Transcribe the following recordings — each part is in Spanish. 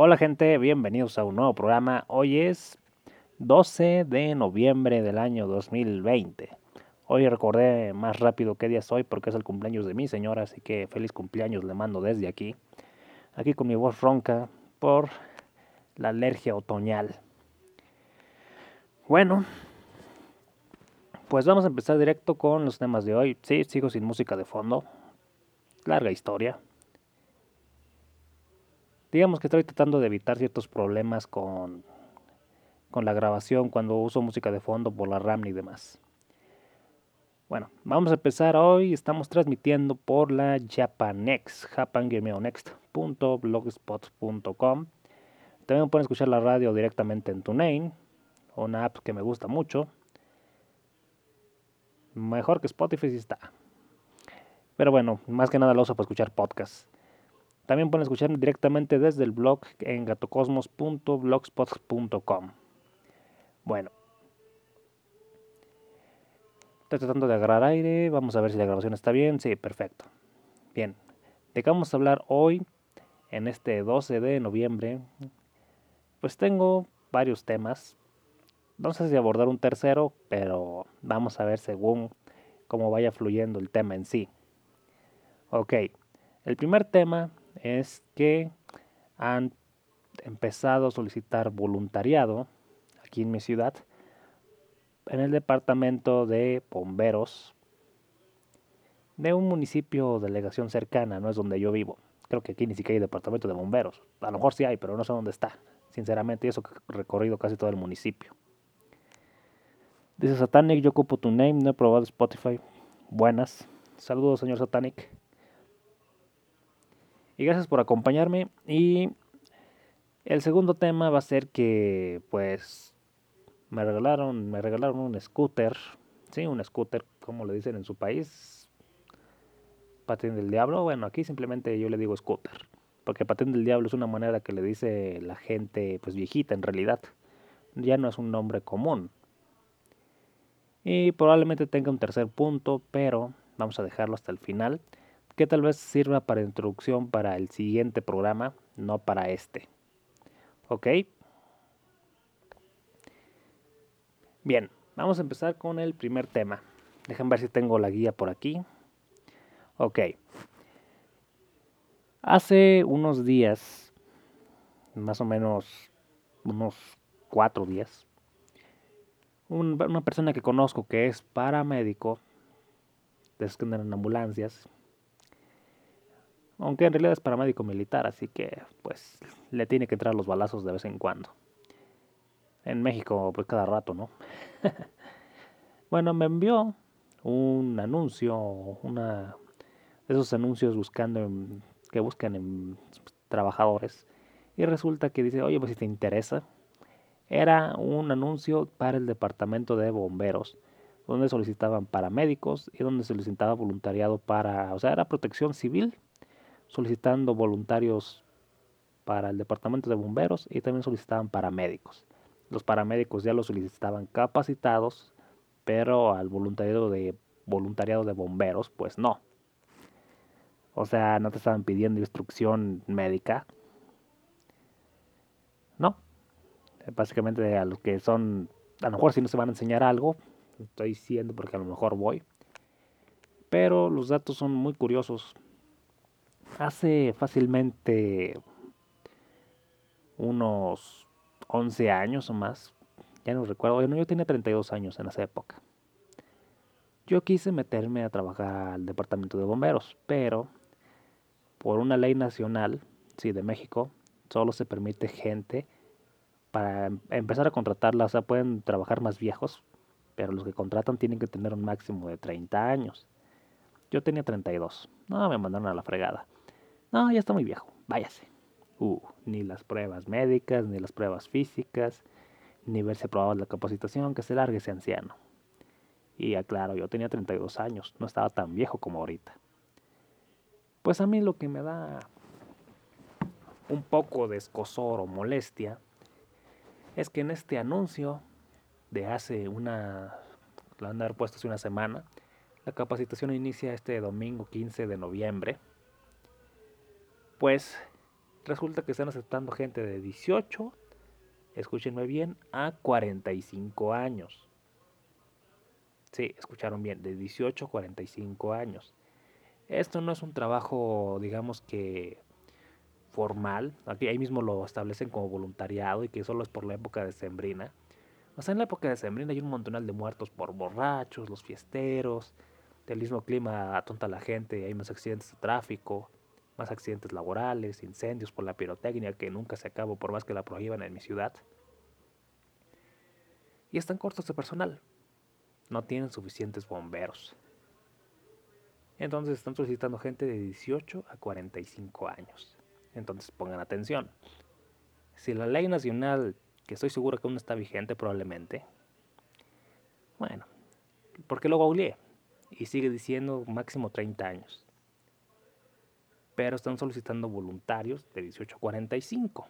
Hola gente, bienvenidos a un nuevo programa. Hoy es 12 de noviembre del año 2020. Hoy recordé más rápido qué día es hoy porque es el cumpleaños de mi señora, así que feliz cumpleaños le mando desde aquí. Aquí con mi voz ronca por la alergia otoñal. Bueno, pues vamos a empezar directo con los temas de hoy. Sí, sigo sin música de fondo. Larga historia. Digamos que estoy tratando de evitar ciertos problemas con, con la grabación cuando uso música de fondo por la RAM y demás. Bueno, vamos a empezar hoy. Estamos transmitiendo por la Japanex, japan-next.blogspot.com. También pueden escuchar la radio directamente en TuneIn, una app que me gusta mucho. Mejor que Spotify si está. Pero bueno, más que nada lo uso para escuchar podcasts. También pueden escuchar directamente desde el blog en gatocosmos.blogspot.com. Bueno. Estoy tratando de agarrar aire. Vamos a ver si la grabación está bien. Sí, perfecto. Bien. ¿De qué vamos a hablar hoy? En este 12 de noviembre. Pues tengo varios temas. No sé si abordar un tercero, pero vamos a ver según cómo vaya fluyendo el tema en sí. Ok. El primer tema es que han empezado a solicitar voluntariado aquí en mi ciudad en el departamento de bomberos de un municipio o delegación cercana, no es donde yo vivo. Creo que aquí ni siquiera hay departamento de bomberos. A lo mejor sí hay, pero no sé dónde está. Sinceramente, eso que he recorrido casi todo el municipio. Dice Satanic, yo ocupo tu name, no he probado Spotify. Buenas. Saludos, señor Satanic. Y gracias por acompañarme. Y el segundo tema va a ser que, pues, me regalaron, me regalaron un scooter. Sí, un scooter, como le dicen en su país. Patín del diablo. Bueno, aquí simplemente yo le digo scooter. Porque patín del diablo es una manera que le dice la gente, pues viejita en realidad. Ya no es un nombre común. Y probablemente tenga un tercer punto, pero vamos a dejarlo hasta el final que tal vez sirva para introducción para el siguiente programa, no para este. ¿Ok? Bien, vamos a empezar con el primer tema. Dejen ver si tengo la guía por aquí. Ok. Hace unos días, más o menos unos cuatro días, una persona que conozco que es paramédico, de que en ambulancias, aunque en realidad es paramédico militar, así que pues le tiene que entrar los balazos de vez en cuando. En México, pues cada rato, ¿no? bueno, me envió un anuncio, una esos anuncios buscando que buscan en trabajadores y resulta que dice, oye, pues si te interesa, era un anuncio para el departamento de bomberos donde solicitaban paramédicos y donde solicitaba voluntariado para, o sea, era protección civil solicitando voluntarios para el departamento de bomberos y también solicitaban paramédicos. Los paramédicos ya los solicitaban capacitados, pero al voluntariado de voluntariado de bomberos, pues no. O sea, no te estaban pidiendo instrucción médica. No. Básicamente a los que son, a lo mejor si no se van a enseñar algo, estoy diciendo porque a lo mejor voy. Pero los datos son muy curiosos hace fácilmente unos 11 años o más, ya no recuerdo, yo tenía 32 años en esa época. Yo quise meterme a trabajar al departamento de bomberos, pero por una ley nacional, sí, de México, solo se permite gente para em, empezar a contratarla, o sea, pueden trabajar más viejos, pero los que contratan tienen que tener un máximo de 30 años. Yo tenía 32. No, me mandaron a la fregada. No, ya está muy viejo, váyase. Uh, ni las pruebas médicas, ni las pruebas físicas, ni verse aprobado la capacitación, que se largue ese anciano. Y aclaro, yo tenía 32 años, no estaba tan viejo como ahorita. Pues a mí lo que me da un poco de escosor o molestia es que en este anuncio de hace una, la han puesto hace una semana, la capacitación inicia este domingo 15 de noviembre pues resulta que están aceptando gente de 18, escúchenme bien, a 45 años. Sí, escucharon bien, de 18 a 45 años. Esto no es un trabajo, digamos que formal, aquí ahí mismo lo establecen como voluntariado y que solo es por la época de Sembrina. O sea, en la época de Sembrina hay un montonal de muertos por borrachos, los fiesteros, el mismo clima atonta a la gente, hay más accidentes de tráfico, más accidentes laborales, incendios por la pirotecnia que nunca se acabó por más que la prohíban en mi ciudad. Y están cortos de personal. No tienen suficientes bomberos. Entonces están solicitando gente de 18 a 45 años. Entonces pongan atención. Si la ley nacional, que estoy seguro que aún está vigente probablemente, bueno, porque lo googleé y sigue diciendo máximo 30 años. Pero están solicitando voluntarios de 18 a 45,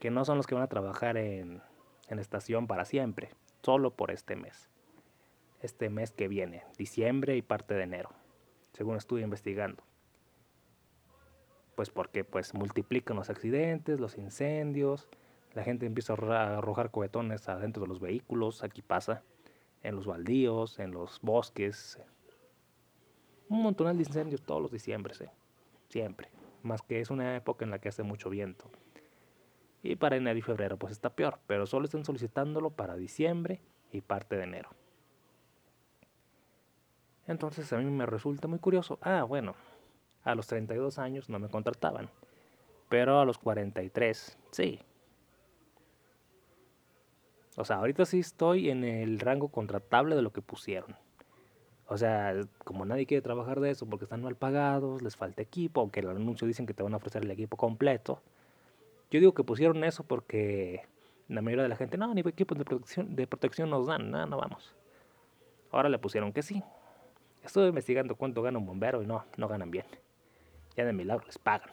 que no son los que van a trabajar en, en estación para siempre, solo por este mes. Este mes que viene, diciembre y parte de enero, según estuve investigando. Pues porque pues multiplican los accidentes, los incendios, la gente empieza a arrojar cohetones adentro de los vehículos, aquí pasa en los baldíos, en los bosques. Un montón de incendios todos los diciembres, ¿eh? siempre. Más que es una época en la que hace mucho viento. Y para enero y febrero pues está peor, pero solo están solicitándolo para diciembre y parte de enero. Entonces a mí me resulta muy curioso. Ah, bueno, a los 32 años no me contrataban, pero a los 43 sí, o sea, ahorita sí estoy en el rango contratable de lo que pusieron. O sea, como nadie quiere trabajar de eso porque están mal pagados, les falta equipo, aunque el anuncio dicen que te van a ofrecer el equipo completo. Yo digo que pusieron eso porque la mayoría de la gente, no, ni equipos de protección, de protección nos dan, no, no vamos. Ahora le pusieron que sí. Estuve investigando cuánto gana un bombero y no, no ganan bien. Ya de milagro les pagan.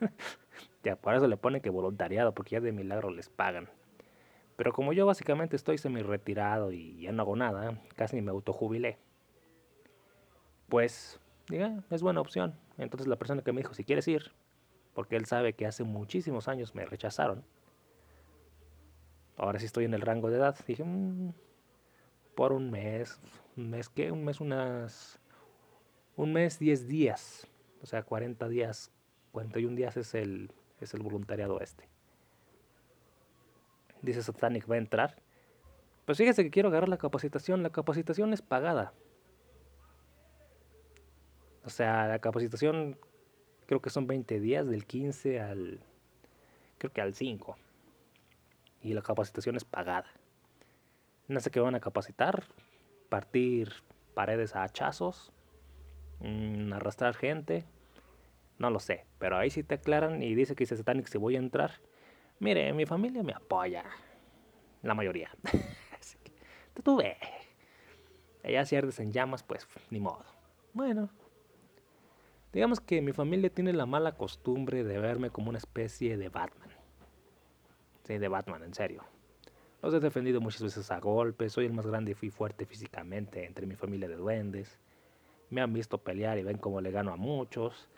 ya por eso le ponen que voluntariado, porque ya de milagro les pagan. Pero como yo básicamente estoy semi retirado y ya no hago nada, casi me autojubilé. Pues, diga, es buena opción. Entonces la persona que me dijo si quieres ir, porque él sabe que hace muchísimos años me rechazaron. Ahora sí estoy en el rango de edad. Dije, mm, por un mes, un mes qué, un mes unas, un mes 10 días, o sea 40 días, 41 días es el, es el voluntariado este dice Satanic va a entrar. Pues fíjese que quiero agarrar la capacitación. La capacitación es pagada. O sea, la capacitación creo que son 20 días, del 15 al. creo que al 5. Y la capacitación es pagada. No sé qué van a capacitar. Partir paredes a hachazos. Mm, arrastrar gente. No lo sé. Pero ahí sí te aclaran y dice que dice Satanic si voy a entrar Mire, mi familia me apoya. La mayoría. Así que, tú ves. Ella si ardes en llamas, pues ni modo. Bueno. Digamos que mi familia tiene la mala costumbre de verme como una especie de Batman. Sí, de Batman, en serio. Los he defendido muchas veces a golpes, soy el más grande y fui fuerte físicamente entre mi familia de duendes. Me han visto pelear y ven cómo le gano a muchos.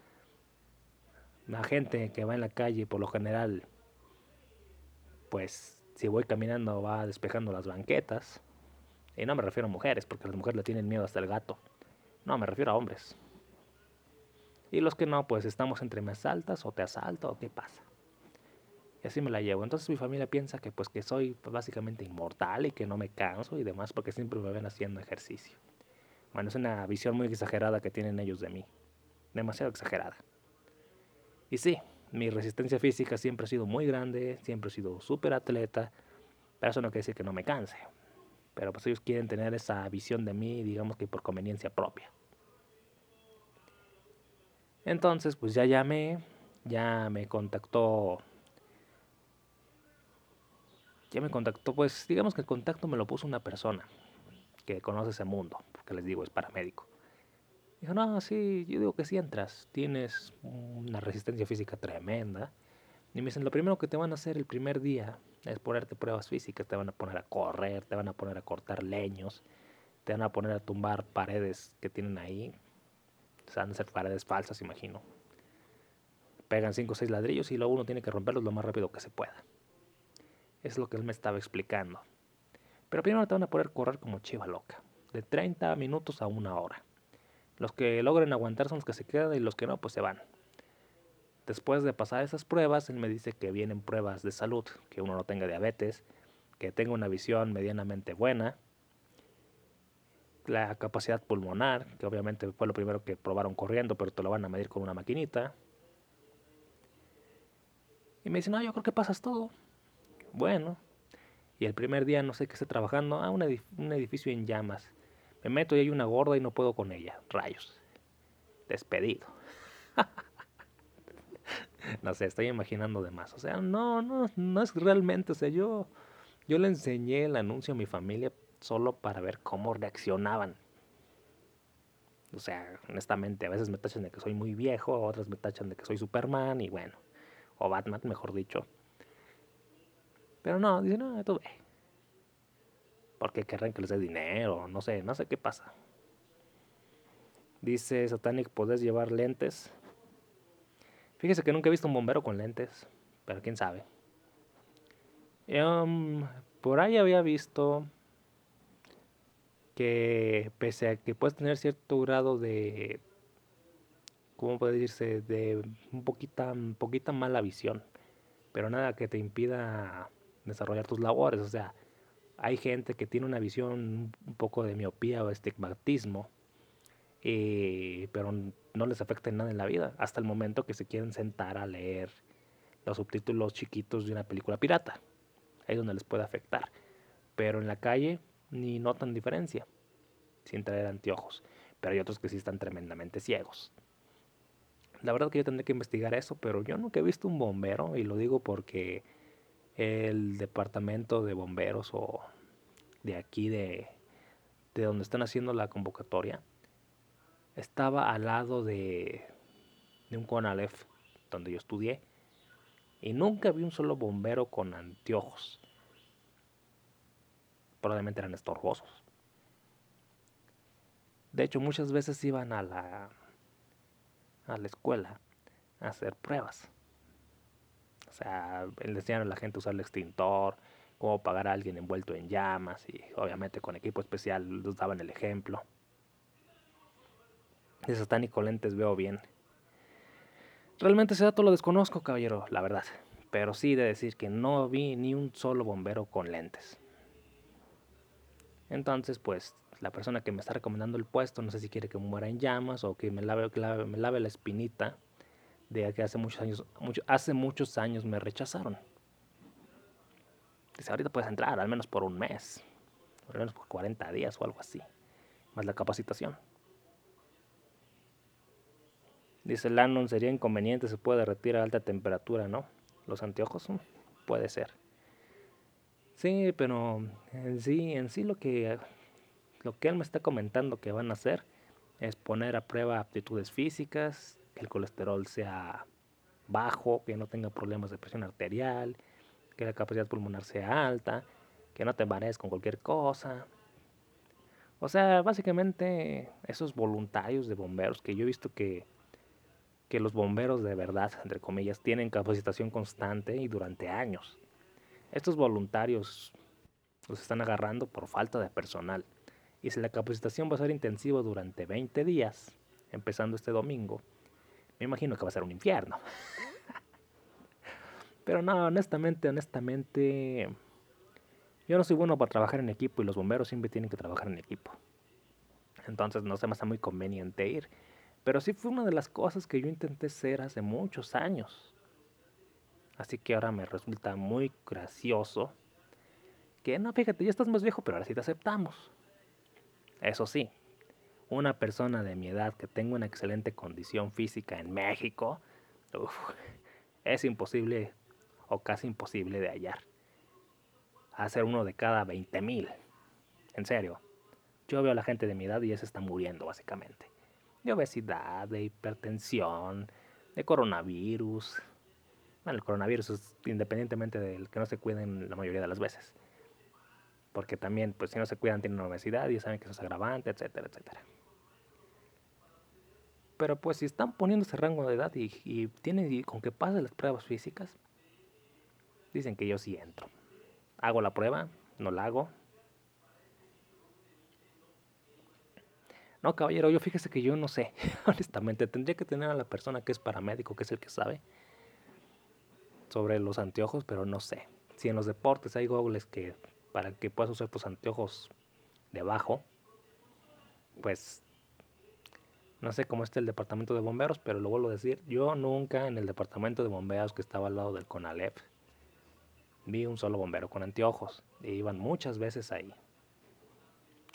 La gente que va en la calle por lo general pues si voy caminando va despejando las banquetas. Y no me refiero a mujeres, porque las mujeres le tienen miedo hasta el gato. No, me refiero a hombres. Y los que no, pues estamos entre me asaltas o te asalto o qué pasa. Y así me la llevo. Entonces mi familia piensa que pues que soy básicamente inmortal y que no me canso y demás porque siempre me ven haciendo ejercicio. Bueno, es una visión muy exagerada que tienen ellos de mí. Demasiado exagerada. Y sí, mi resistencia física siempre ha sido muy grande, siempre he sido súper atleta, pero eso no quiere decir que no me canse. Pero pues ellos quieren tener esa visión de mí, digamos que por conveniencia propia. Entonces, pues ya llamé, ya me contactó. Ya me contactó, pues digamos que el contacto me lo puso una persona que conoce ese mundo, porque les digo, es paramédico. Dijo, no, sí, yo digo que si entras, tienes una resistencia física tremenda. Y me dicen, lo primero que te van a hacer el primer día es ponerte pruebas físicas, te van a poner a correr, te van a poner a cortar leños, te van a poner a tumbar paredes que tienen ahí. O ser paredes falsas, imagino. pegan 5 o 6 ladrillos y luego uno tiene que romperlos lo más rápido que se pueda. Es lo que él me estaba explicando. Pero primero te van a poder correr como chiva loca, de 30 minutos a una hora. Los que logren aguantar son los que se quedan y los que no, pues se van. Después de pasar esas pruebas, él me dice que vienen pruebas de salud, que uno no tenga diabetes, que tenga una visión medianamente buena, la capacidad pulmonar, que obviamente fue lo primero que probaron corriendo, pero te lo van a medir con una maquinita. Y me dice, no, yo creo que pasas todo. Bueno, y el primer día no sé qué esté trabajando, ah, un, un edificio en llamas. Me meto y hay una gorda y no puedo con ella. Rayos. Despedido. no sé, estoy imaginando de más. O sea, no, no, no es realmente, o sea, yo, yo le enseñé el anuncio a mi familia solo para ver cómo reaccionaban. O sea, honestamente, a veces me tachan de que soy muy viejo, otras me tachan de que soy Superman y bueno, o Batman, mejor dicho. Pero no, dice, no, tú ve. Porque querrán que les dé dinero, no sé, no sé qué pasa. Dice Satanic, ¿podés llevar lentes? Fíjese que nunca he visto un bombero con lentes, pero quién sabe. Um, por ahí había visto que pese a que puedes tener cierto grado de, ¿cómo puede decirse? De un poquita, poquita mala visión, pero nada que te impida desarrollar tus labores. O sea, hay gente que tiene una visión un poco de miopía o estigmatismo, eh, pero no les afecta en nada en la vida, hasta el momento que se quieren sentar a leer los subtítulos chiquitos de una película pirata. Ahí es donde les puede afectar. Pero en la calle ni notan diferencia sin traer anteojos. Pero hay otros que sí están tremendamente ciegos. La verdad que yo tendré que investigar eso, pero yo nunca he visto un bombero y lo digo porque el departamento de bomberos o de aquí de, de donde están haciendo la convocatoria estaba al lado de, de un Conalef donde yo estudié y nunca vi un solo bombero con anteojos probablemente eran estorbosos. De hecho, muchas veces iban a la, a la escuela a hacer pruebas. O sea, enseñaron a la gente a usar el extintor, cómo pagar a alguien envuelto en llamas y obviamente con equipo especial les daban el ejemplo. De satánico lentes veo bien. Realmente ese dato lo desconozco, caballero, la verdad. Pero sí de decir que no vi ni un solo bombero con lentes. Entonces, pues la persona que me está recomendando el puesto, no sé si quiere que muera en llamas o que me lave, me lave la espinita de que hace muchos años, hace muchos años me rechazaron. Dice, ahorita puedes entrar, al menos por un mes, al menos por 40 días o algo así, más la capacitación. Dice Lannon, sería inconveniente, se puede derretir a alta temperatura, ¿no? Los anteojos, mm, puede ser. Sí, pero en sí, en sí lo que, lo que él me está comentando que van a hacer es poner a prueba aptitudes físicas, que el colesterol sea bajo, que no tenga problemas de presión arterial, que la capacidad pulmonar sea alta, que no te marees con cualquier cosa. O sea, básicamente esos voluntarios de bomberos que yo he visto que, que los bomberos de verdad, entre comillas, tienen capacitación constante y durante años. Estos voluntarios los están agarrando por falta de personal. Y si la capacitación va a ser intensiva durante 20 días, empezando este domingo, me imagino que va a ser un infierno. Pero no, honestamente, honestamente, yo no soy bueno para trabajar en equipo y los bomberos siempre tienen que trabajar en equipo. Entonces no se me hace muy conveniente ir. Pero sí fue una de las cosas que yo intenté ser hace muchos años. Así que ahora me resulta muy gracioso que no, fíjate, ya estás más viejo, pero ahora sí te aceptamos. Eso sí, una persona de mi edad que tenga una excelente condición física en México, es imposible o casi imposible de hallar. Hacer uno de cada 20 mil. En serio, yo veo a la gente de mi edad y ya se está muriendo básicamente. De obesidad, de hipertensión, de coronavirus, bueno, el coronavirus independientemente del que no se cuiden la mayoría de las veces. Porque también, pues si no se cuidan, tienen obesidad y saben que eso es agravante, etcétera, etcétera. Pero pues si están poniendo ese rango de edad y, y tienen y con que pasen las pruebas físicas, dicen que yo sí entro. Hago la prueba, no la hago. No, caballero, yo fíjese que yo no sé. Honestamente, tendría que tener a la persona que es paramédico, que es el que sabe sobre los anteojos, pero no sé. Si en los deportes hay goggles que para que puedas usar tus anteojos debajo, pues no sé cómo está el departamento de bomberos, pero lo vuelvo a decir, yo nunca en el departamento de bomberos que estaba al lado del CONALEP vi un solo bombero con anteojos y iban muchas veces ahí.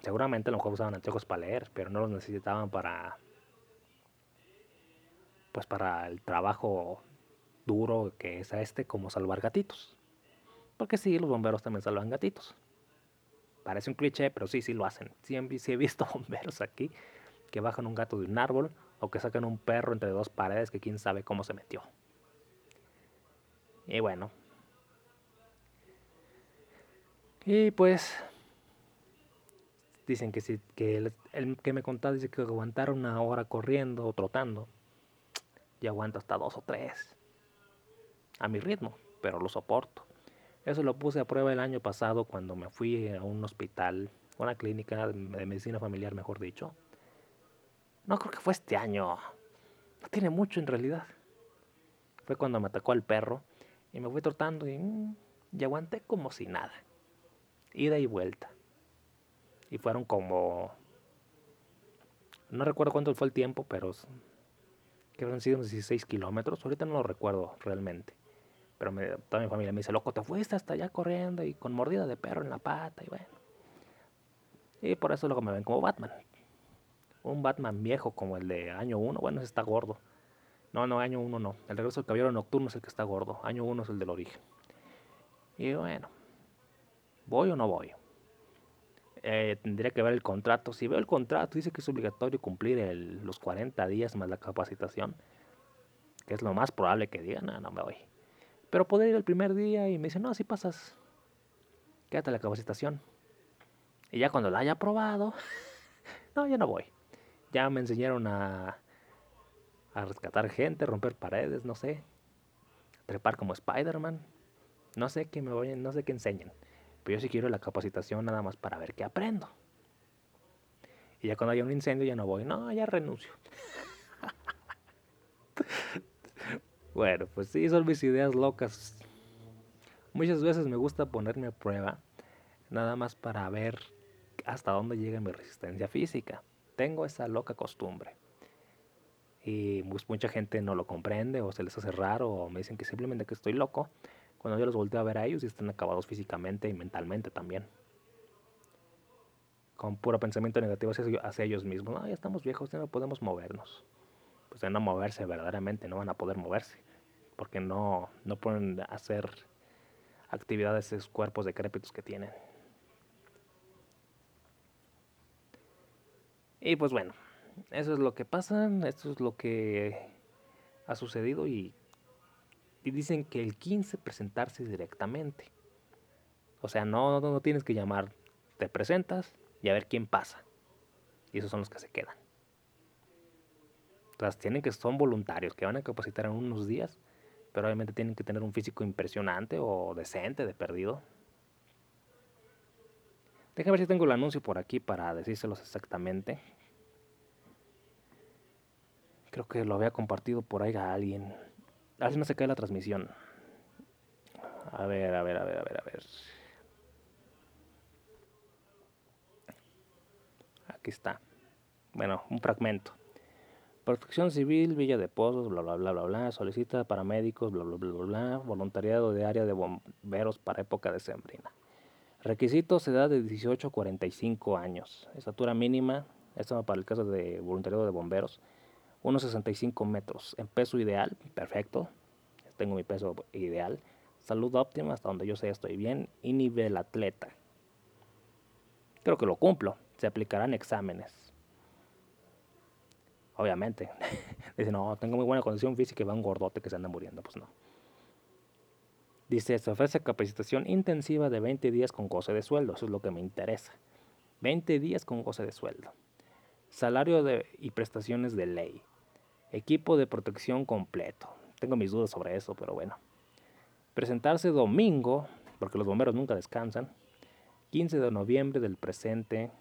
Seguramente a lo mejor usaban anteojos para leer, pero no los necesitaban para pues para el trabajo duro que es este como salvar gatitos. Porque sí, los bomberos también salvan gatitos. Parece un cliché, pero sí, sí lo hacen. Siempre sí he visto bomberos aquí que bajan un gato de un árbol o que sacan un perro entre dos paredes que quién sabe cómo se metió. Y bueno. Y pues dicen que si que el, que me contaba dice que aguantar una hora corriendo o trotando y aguanta hasta dos o tres a mi ritmo, pero lo soporto. Eso lo puse a prueba el año pasado cuando me fui a un hospital, una clínica de medicina familiar, mejor dicho. No creo que fue este año. No tiene mucho en realidad. Fue cuando me atacó el perro y me fui trotando y, mm, y aguanté como si nada. Ida y vuelta. Y fueron como... No recuerdo cuánto fue el tiempo, pero que habrán sido 16 kilómetros. Ahorita no lo recuerdo realmente. Pero me, toda mi familia me dice, loco, te fuiste hasta allá corriendo y con mordida de perro en la pata y bueno. Y por eso luego me ven como Batman. Un Batman viejo como el de año 1, bueno, ese está gordo. No, no, año 1 no. El regreso del caballero nocturno es el que está gordo. Año 1 es el del origen. Y bueno, ¿voy o no voy? Eh, tendría que ver el contrato. Si veo el contrato, dice que es obligatorio cumplir el, los 40 días más la capacitación, que es lo más probable que digan, no, no me voy. Pero poder ir el primer día y me dicen, no, si pasas, quédate la capacitación. Y ya cuando la haya probado, no, ya no voy. Ya me enseñaron a, a rescatar gente, romper paredes, no sé. Trepar como Spider-Man. No sé qué me voy, no sé qué enseñen. Pero yo sí quiero la capacitación nada más para ver qué aprendo. Y ya cuando haya un incendio ya no voy. No, ya renuncio. Bueno, pues sí, son mis ideas locas. Muchas veces me gusta ponerme a prueba, nada más para ver hasta dónde llega mi resistencia física. Tengo esa loca costumbre. Y pues mucha gente no lo comprende o se les hace raro o me dicen que simplemente que estoy loco. Cuando yo los volteo a ver a ellos y están acabados físicamente y mentalmente también. Con puro pensamiento negativo hacia, ellos mismos. No, ya estamos viejos, ya no podemos movernos. Pues de no moverse verdaderamente, no van a poder moverse porque no, no pueden hacer actividades esos cuerpos decrépitos que tienen. Y pues bueno, eso es lo que pasa, esto es lo que ha sucedido y, dicen que el 15 presentarse directamente. O sea, no, no, no tienes que llamar, te presentas y a ver quién pasa. Y esos son los que se quedan. Entonces tienen que son voluntarios que van a capacitar en unos días pero obviamente tienen que tener un físico impresionante o decente de perdido. Déjame ver si tengo el anuncio por aquí para decírselos exactamente. Creo que lo había compartido por ahí a alguien. A ver si no se cae la transmisión. A ver, a ver, a ver, a ver, a ver. Aquí está. Bueno, un fragmento. Protección Civil, Villa de Pozos, bla, bla, bla, bla, bla. Solicita paramédicos, bla, bla, bla, bla, bla. Voluntariado de área de bomberos para época de sembrina. Requisitos, edad de 18 a 45 años. Estatura mínima, esto para el caso de voluntariado de bomberos, 1,65 metros. En peso ideal, perfecto. Tengo mi peso ideal. Salud óptima, hasta donde yo sé estoy bien. Y nivel atleta. Creo que lo cumplo. Se aplicarán exámenes Obviamente. Dice, no, tengo muy buena condición física y va un gordote que se anda muriendo. Pues no. Dice, se ofrece capacitación intensiva de 20 días con goce de sueldo. Eso es lo que me interesa. 20 días con goce de sueldo. Salario de, y prestaciones de ley. Equipo de protección completo. Tengo mis dudas sobre eso, pero bueno. Presentarse domingo, porque los bomberos nunca descansan. 15 de noviembre del presente.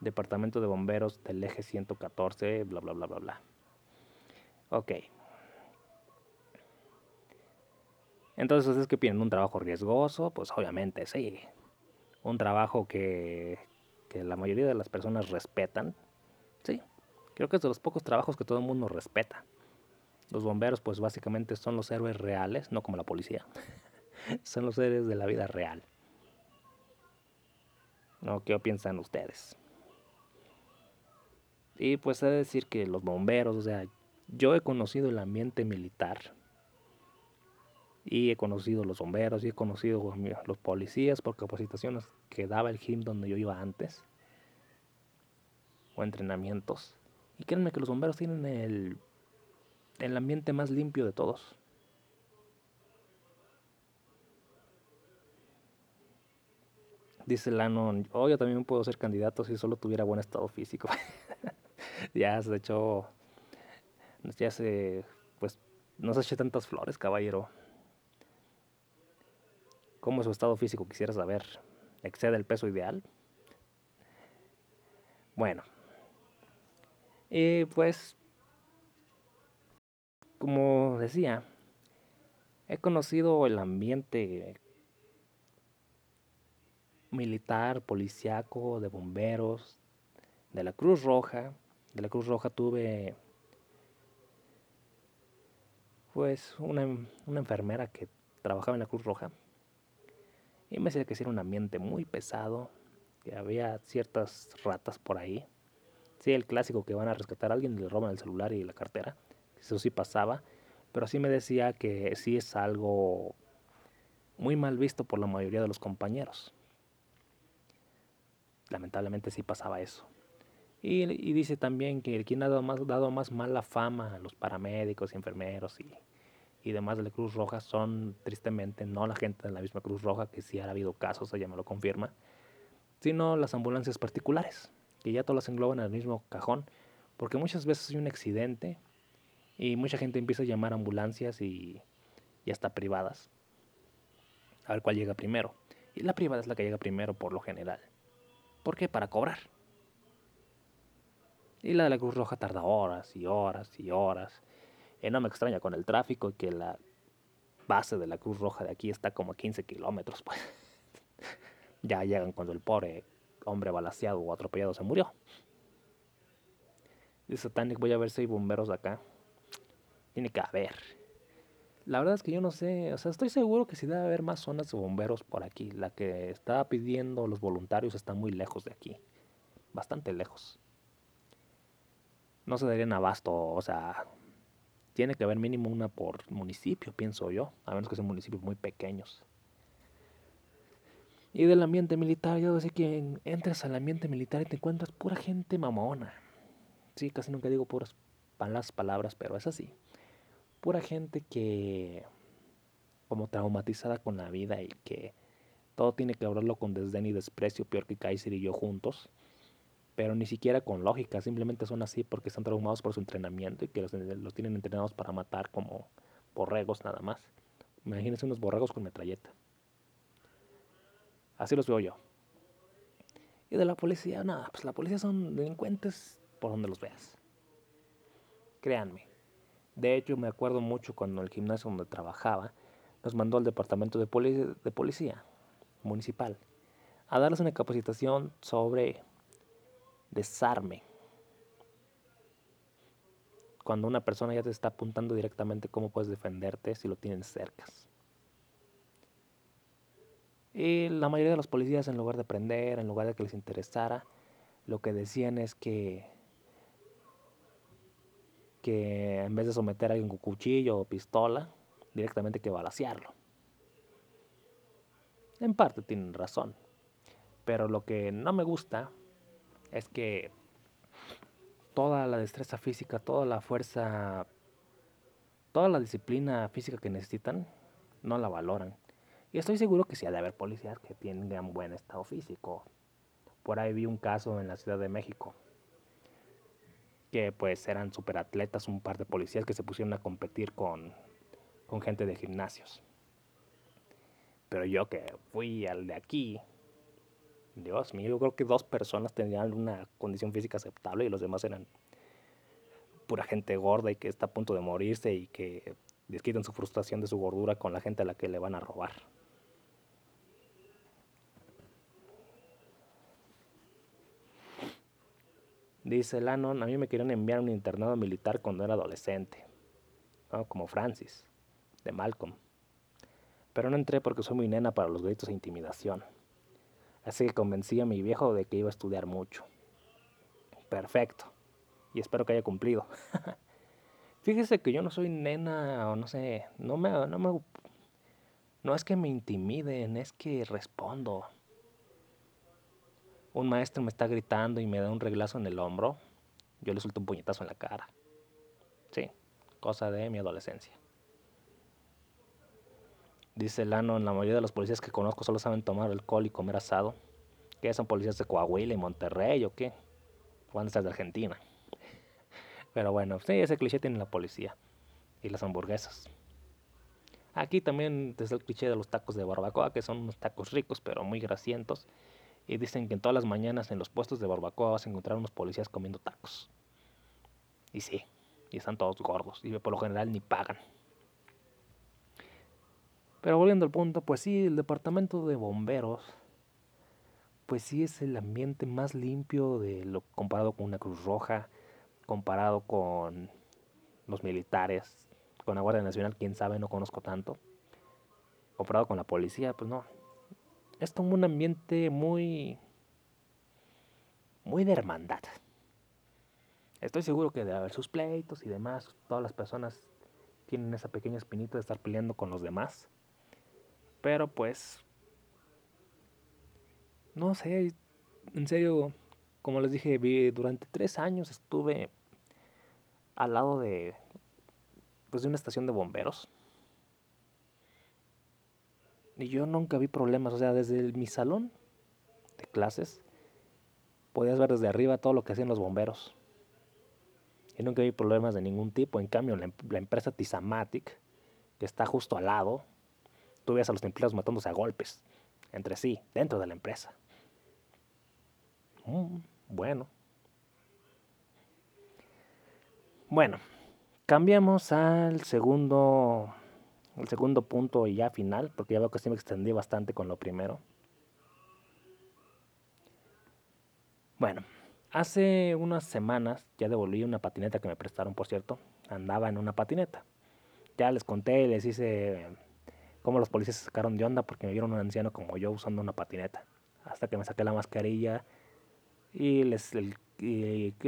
Departamento de Bomberos del Eje 114, bla, bla, bla, bla, bla. Ok. Entonces, ¿ustedes qué opinan? ¿Un trabajo riesgoso? Pues obviamente sí. Un trabajo que, que la mayoría de las personas respetan. Sí. Creo que es de los pocos trabajos que todo el mundo respeta. Los bomberos, pues básicamente son los héroes reales, no como la policía. son los héroes de la vida real. ¿No? ¿Qué piensan ustedes? Y pues he de decir que los bomberos, o sea, yo he conocido el ambiente militar. Y he conocido los bomberos y he conocido los policías por capacitaciones que daba el gym donde yo iba antes. O entrenamientos. Y créanme que los bomberos tienen el, el ambiente más limpio de todos. Dice Lano, oh, yo también puedo ser candidato si solo tuviera buen estado físico. ya se echó, ya se, pues, no se tantas flores, caballero. ¿Cómo es su estado físico? Quisiera saber. ¿Excede el peso ideal? Bueno. Y pues, como decía, he conocido el ambiente militar, policiaco, de bomberos, de la Cruz Roja. De la Cruz Roja tuve pues una, una enfermera que trabajaba en la Cruz Roja y me decía que era un ambiente muy pesado, que había ciertas ratas por ahí. Sí, el clásico que van a rescatar a alguien y le roban el celular y la cartera. Eso sí pasaba. Pero sí me decía que sí es algo muy mal visto por la mayoría de los compañeros lamentablemente sí pasaba eso. Y, dice también que quien ha dado más, dado más mala fama a los paramédicos enfermeros y, y demás de la Cruz Roja son tristemente no la gente de la misma Cruz Roja, que sí ha habido casos, ella me lo confirma, sino las ambulancias particulares, que ya todas las engloban en el mismo cajón, porque muchas veces hay un accidente y mucha gente empieza a llamar ambulancias y, y hasta privadas, a ver cuál llega primero. Y la privada es la que llega primero por lo general. ¿Por qué? Para cobrar. Y la de la Cruz Roja tarda horas y horas y horas. Y no me extraña con el tráfico que la base de la Cruz Roja de aquí está como a 15 kilómetros. Pues. ya llegan cuando el pobre hombre balaseado o atropellado se murió. Dice Titanic, voy a ver si hay bomberos acá. Tiene que haber. La verdad es que yo no sé, o sea, estoy seguro que si debe haber más zonas de bomberos por aquí. La que estaba pidiendo los voluntarios está muy lejos de aquí, bastante lejos. No se darían abasto, o sea, tiene que haber mínimo una por municipio, pienso yo, a menos que sean municipios muy pequeños. Y del ambiente militar, yo decir que entras al ambiente militar y te encuentras pura gente mamona. Sí, casi nunca digo puras malas palabras, pero es así pura gente que como traumatizada con la vida y que todo tiene que hablarlo con desdén y desprecio, peor que Kaiser y yo juntos, pero ni siquiera con lógica, simplemente son así porque están traumados por su entrenamiento y que los, tienen entrenados para matar como borregos nada más. Imagínense unos borregos con metralleta. Así los veo yo. Y de la policía, nada, pues la policía son delincuentes por donde los veas. Créanme. De hecho, me acuerdo mucho cuando el gimnasio donde trabajaba nos mandó al departamento de, de policía municipal a darles una capacitación sobre desarme. Cuando una persona ya te está apuntando directamente cómo puedes defenderte si lo tienen cerca. Y la mayoría de los policías en lugar de aprender, en lugar de que les interesara, lo que decían es que que en vez de someter a alguien con cuchillo o pistola, directamente que balasearlo. En parte tienen razón. Pero lo que no me gusta es que toda la destreza física, toda la fuerza, toda la disciplina física que necesitan, no la valoran. Y estoy seguro que sí ha de haber policías que tienen buen estado físico. Por ahí vi un caso en la Ciudad de México que pues eran superatletas, un par de policías que se pusieron a competir con, con gente de gimnasios. Pero yo que fui al de aquí, Dios mío, yo creo que dos personas tenían una condición física aceptable y los demás eran pura gente gorda y que está a punto de morirse y que desquitan su frustración de su gordura con la gente a la que le van a robar. Dice Lannon, a mí me querían enviar a un internado militar cuando era adolescente, como Francis, de Malcolm. Pero no entré porque soy muy nena para los gritos e intimidación. Así que convencí a mi viejo de que iba a estudiar mucho. Perfecto. Y espero que haya cumplido. Fíjese que yo no soy nena o no sé, no me, no me, no es que me intimiden, es que respondo un maestro me está gritando y me da un reglazo en el hombro, yo le suelto un puñetazo en la cara. Sí, cosa de mi adolescencia. Dice Lano, la mayoría de los policías que conozco solo saben tomar alcohol y comer asado. ¿Qué son policías de Coahuila y Monterrey o qué? ¿O de Argentina? Pero bueno, sí, ese cliché tiene la policía. Y las hamburguesas. Aquí también es el cliché de los tacos de barbacoa, que son unos tacos ricos pero muy grasientos y dicen que en todas las mañanas en los puestos de barbacoa vas a encontrar unos policías comiendo tacos. Y sí, y están todos gordos y por lo general ni pagan. Pero volviendo al punto, pues sí, el departamento de bomberos, pues sí es el ambiente más limpio de lo comparado con una Cruz Roja, comparado con los militares, con la Guardia Nacional, quién sabe, no conozco tanto. Comparado con la policía, pues no, es como un ambiente muy, muy de hermandad. Estoy seguro que de haber sus pleitos y demás, todas las personas tienen esa pequeña espinita de estar peleando con los demás. Pero pues, no sé, en serio, como les dije, durante tres años estuve al lado de, pues, de una estación de bomberos. Y yo nunca vi problemas, o sea, desde mi salón de clases podías ver desde arriba todo lo que hacían los bomberos. Y nunca vi problemas de ningún tipo. En cambio, la, em, empresa Tizamatic, que está justo al lado, tú ves a los empleados matándose a golpes entre sí, dentro de la empresa. Mm, bueno. Bueno, cambiamos al segundo el segundo punto y ya final, porque ya veo que sí me extendí bastante con lo primero. Bueno, hace unas semanas ya devolví una patineta que me prestaron, por cierto. Andaba en una patineta. Ya les conté, les hice cómo los policías se sacaron de onda porque me vieron un anciano como yo usando una patineta. Hasta que me saqué la mascarilla y les...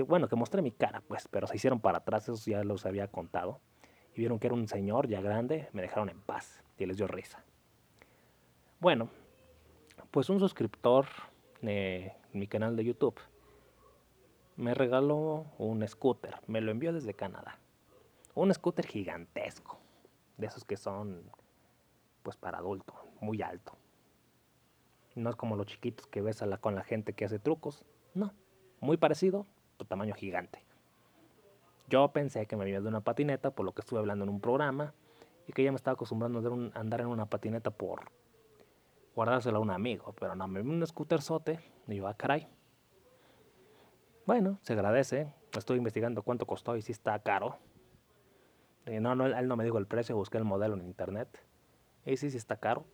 bueno, que mostré mi cara, pues, pero se hicieron para atrás, eso ya los había contado y vieron que era un señor ya grande, me dejaron en paz y les dio risa. Bueno, pues un suscriptor de mi canal de YouTube me regaló un scooter, me lo envió desde Canadá. Un scooter gigantesco, de esos que son pues para adulto, muy alto. No es como los chiquitos que ves a la, con la gente que hace trucos, no, muy parecido, tu tamaño gigante. Yo pensé que me iba de una patineta por lo que estuve hablando en un programa y que ya me estaba acostumbrando a andar en una patineta por guardársela a un amigo, pero no, me un scooter sote y yo, ah, caray. Bueno, se agradece. Estoy investigando cuánto costó y si está caro. Y no, no, él no me dijo el precio, busqué el modelo en internet. Y sí, está caro.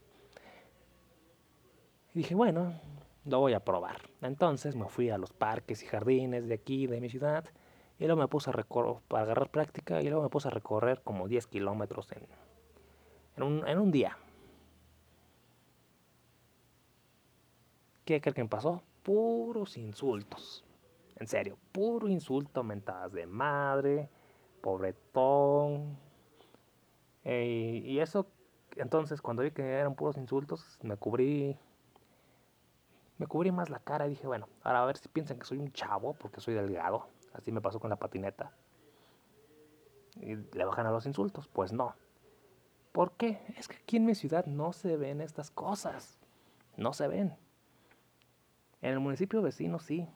Y dije, bueno, lo voy a probar. Entonces me fui a los parques y jardines de aquí, de mi ciudad y luego me puse a recorrer, para agarrar práctica, y luego me puse a recorrer como 10 kilómetros en, en, un, en un día. ¿Qué creen que me pasó? Puros insultos. En serio, puro insulto, mentadas de madre, pobretón. Eh, y eso, entonces, cuando vi que eran puros insultos, me cubrí. Me cubrí más la cara y dije, bueno, ahora a ver si piensan que soy un chavo porque soy delgado. Así me pasó con la patineta. Y le bajan a los insultos. Pues no. ¿Por qué? Es que aquí en mi ciudad no se ven estas cosas. No se ven. En el municipio vecino sí.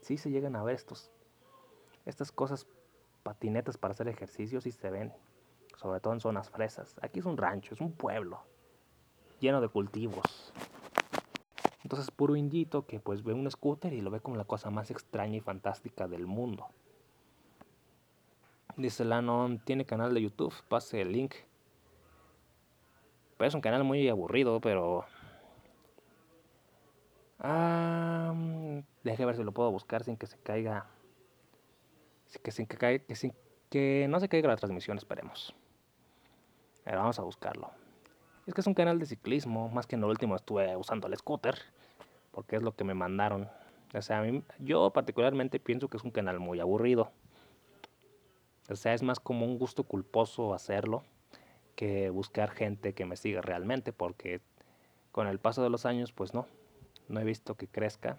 Sí se llegan a ver estos. estas cosas, patinetas para hacer ejercicio, sí se ven, sobre todo en zonas fresas. Aquí es un rancho, es un pueblo, lleno de cultivos. Entonces puro indito que pues ve un scooter y lo ve como la cosa más extraña y fantástica del mundo. Dice Lanon, tiene canal de YouTube, pase el link. Pero es un canal muy aburrido, pero... Ah, deje ver si lo puedo buscar sin que se caiga... Sin que, caiga, sin que no se caiga la transmisión, esperemos. A ver, vamos a buscarlo. Es que es un canal de ciclismo, más que en lo último estuve usando el scooter, porque es lo que me mandaron. O sea, yo particularmente pienso que es un canal muy aburrido. O sea, es más como un gusto culposo hacerlo que buscar gente que me siga realmente, porque con el paso de los años, pues no, no he visto que crezca.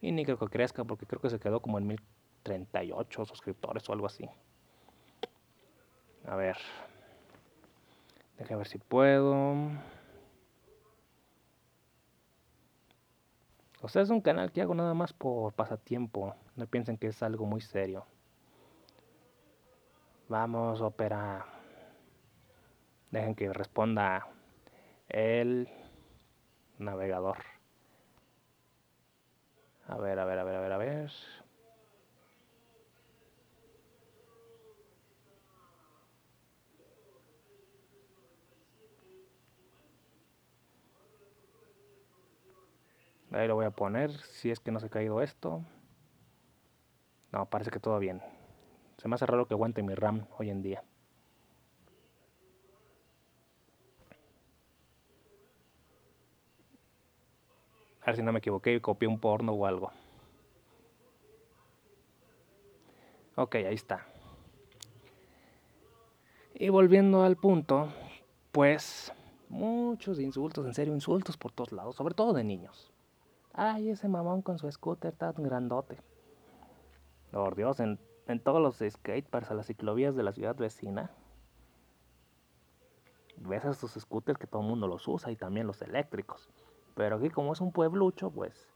Y ni creo que crezca, porque creo que se quedó como en 1038 suscriptores o algo así. A ver. Deja ver si puedo. O sea, es un canal que hago nada más por pasatiempo. No piensen que es algo muy serio. Vamos, ópera. Dejen que responda el navegador. A ver, a ver, a ver, a ver, a ver. Ahí lo voy a poner, si es que no se ha caído esto. No, parece que todo bien. Se me hace raro que aguante mi RAM hoy en día. A ver si no me equivoqué y copié un porno o algo. Ok, ahí está. Y volviendo al punto, pues muchos insultos, en serio, insultos por todos lados, sobre todo de niños. Ay, ese mamón con su scooter tan grandote. Por Dios, en en todos los skateparks a las ciclovías de la ciudad vecina. Ves a estos scooters que todo el mundo los usa y también los eléctricos. Pero aquí como es un pueblucho, pues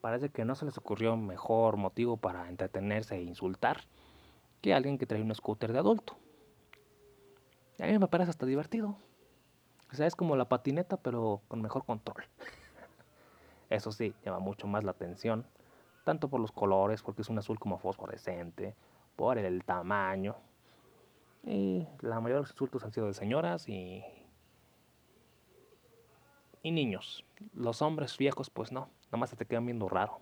parece que no se les ocurrió mejor motivo para entretenerse e insultar que alguien que trae un scooter de adulto. A mí me parece hasta divertido. O sea, es como la patineta pero con mejor control. Eso sí, llama mucho más la atención tanto por los colores, porque es un azul como fosforescente, por el tamaño. Y la mayoría de los insultos han sido de señoras y, y niños. Los hombres viejos, pues no, nada más se te quedan viendo raro.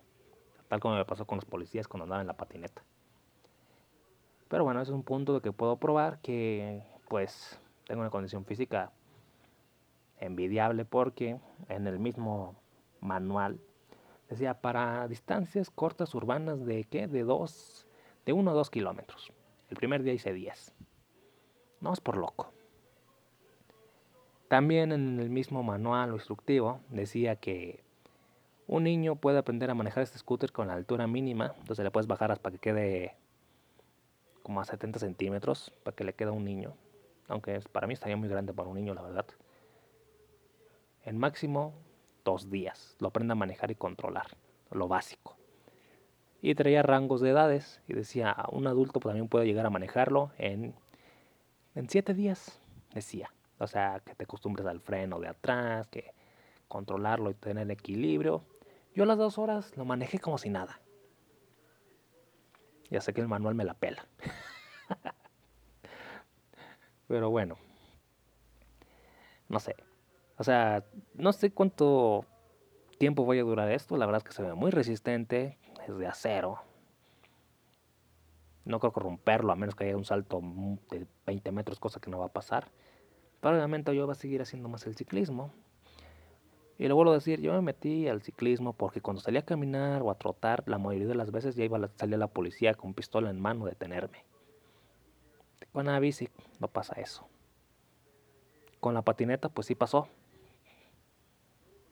Tal como me pasó con los policías cuando andaban en la patineta. Pero bueno, ese es un punto de que puedo probar que pues tengo una condición física envidiable porque en el mismo manual Decía, para distancias cortas urbanas de qué? De dos, de uno a dos kilómetros. El primer día hice 10. No es por loco. También en el mismo manual o instructivo decía que un niño puede aprender a manejar este scooter con la altura mínima. Entonces le puedes bajar hasta que quede como a 70 centímetros para que le quede a un niño. Aunque para mí estaría muy grande para un niño, la verdad. En máximo dos días. Lo aprende a manejar y controlar, lo básico. Y traía rangos de edades y decía, un adulto también puede llegar a manejarlo en, en siete días, decía. O sea, que te acostumbres al freno de atrás, que controlarlo y tener equilibrio. Yo a las dos horas lo manejé como si nada. Ya sé que el manual me la pela. Pero bueno. No sé. O sea, no sé cuánto tiempo voy a durar esto. La verdad es que se ve muy resistente. Es de acero. No creo que romperlo a menos que haya un salto de 20 metros, cosa que no va a pasar. Pero obviamente yo voy a seguir haciendo más el ciclismo. Y lo vuelvo a decir, yo me metí al ciclismo porque cuando salía a caminar o a trotar, la mayoría de las veces ya iba a salir la policía con pistola en mano a detenerme. Con la bici no pasa eso. Con la patineta pues sí pasó.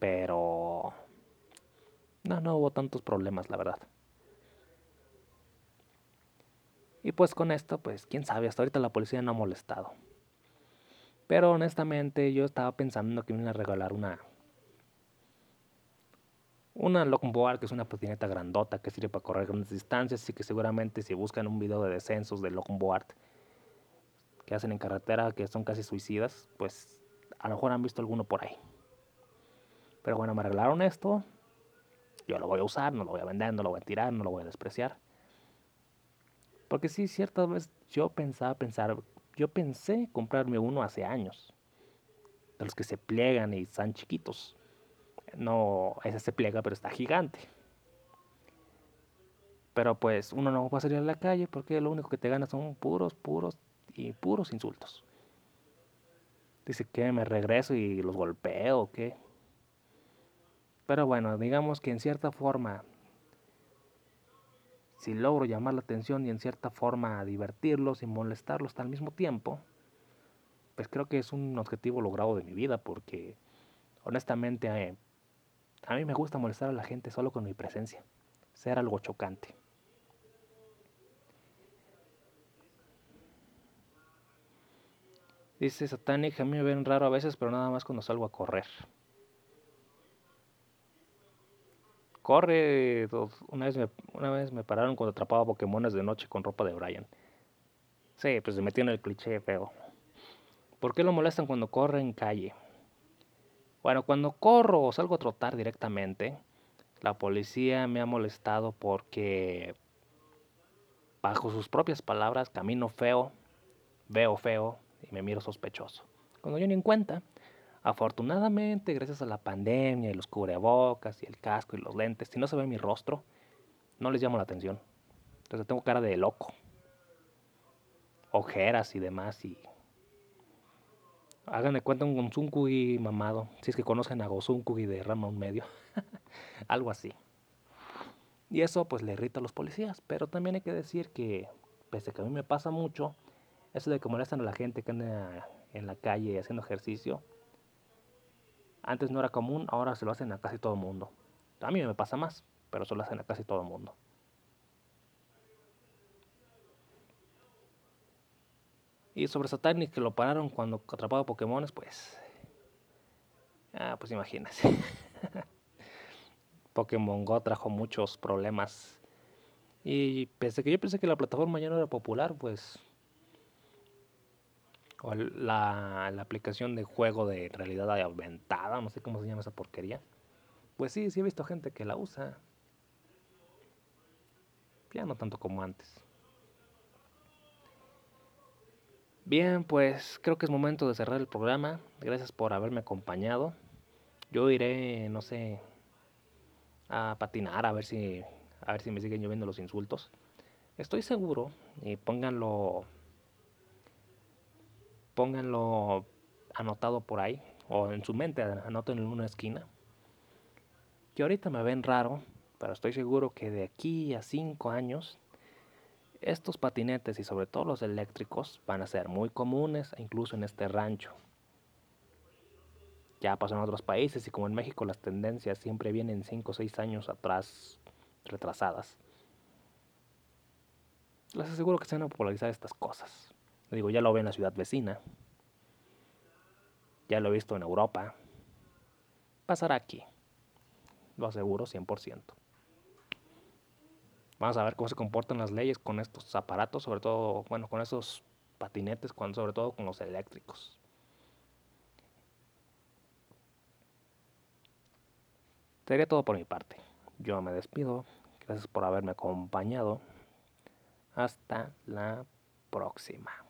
Pero... No, no hubo tantos problemas, la verdad. Y pues con esto, pues quién sabe, hasta ahorita la policía no ha molestado. Pero honestamente yo estaba pensando que me iban a regalar una... Una longboard, que es una patineta grandota que sirve para correr grandes distancias y que seguramente si buscan un video de descensos de longboard que hacen en carretera que son casi suicidas, pues a lo mejor han visto alguno por ahí. Pero bueno, me arreglaron esto. Yo lo voy a usar, no lo voy a vender, no lo voy a tirar, no lo voy a despreciar. Porque sí, ciertas veces yo pensaba pensar, yo pensé comprarme uno hace años. De los que se pliegan y están chiquitos. No, ese se pliega, pero está gigante. Pero pues uno no va a salir a la calle porque lo único que te gana son puros, puros y puros insultos. Dice que me regreso y los golpeo qué. Pero bueno, digamos que en cierta forma, si logro llamar la atención y en cierta forma divertirlos y molestarlos al mismo tiempo, pues creo que es un objetivo logrado de mi vida porque honestamente eh, a mí me gusta molestar a la gente solo con mi presencia, ser algo chocante. Dice Satanic, a mí me ven raro a veces, pero nada más cuando salgo a correr. Corre, una vez me, una vez me pararon cuando atrapaba Pokémones de noche con ropa de Brian. Sí, pues se metió en el cliché feo. ¿Por qué lo molestan cuando corre en calle? Bueno, cuando corro o salgo a trotar directamente, la policía me ha molestado porque, bajo sus propias palabras, camino feo, veo feo y me miro sospechoso. Cuando yo ni en cuenta, afortunadamente, gracias a la pandemia y los cubrebocas y el casco y los lentes, si no se ve mi rostro, no les llamo la atención. Entonces tengo cara de loco. Ojeras y demás y... Hagan de cuenta un Gonzunkugi mamado. Si es que conocen a Gozunkugi de rama un medio. Algo así. Y eso pues le irrita a los policías. Pero también hay que decir que, pese a que a mí me pasa mucho, eso de que molestan a la gente que anda en la calle haciendo ejercicio, antes no era común, ahora se lo hacen a casi todo el mundo. A mí me pasa más, pero se lo hacen a casi todo el mundo. Y sobre Satanic que lo pararon cuando atrapaba Pokémon, pues. Ah, pues imagínate. Pokémon Go trajo muchos problemas. Y pese que yo pensé que la plataforma ya no era popular, pues o la, la, aplicación de juego de realidad aumentada, no sé cómo se llama esa porquería. Pues sí, sí he visto gente que la usa. Ya no tanto como antes. Bien, pues creo que es momento de cerrar el programa. Gracias por haberme acompañado. Yo iré, no sé, a patinar a ver si a ver si me siguen lloviendo los insultos. Estoy seguro y pónganlo pónganlo anotado por ahí o en su mente, anoten en una esquina. Que ahorita me ven raro, pero estoy seguro que de aquí a cinco años estos patinetes y sobre todo los eléctricos van a ser muy comunes incluso en este rancho. Ya pasó en otros países y como en México las tendencias siempre vienen cinco o seis años atrás retrasadas. Les aseguro que se van a popularizar estas cosas digo, ya lo veo en la ciudad vecina. Ya lo he visto en Europa. Pasará aquí. Lo aseguro 100%. Vamos a ver cómo se comportan las leyes con estos aparatos, sobre todo, bueno, con esos patinetes, cuando, sobre todo con los eléctricos. Sería todo por mi parte. Yo me despido. Gracias por haberme acompañado. Hasta la próxima.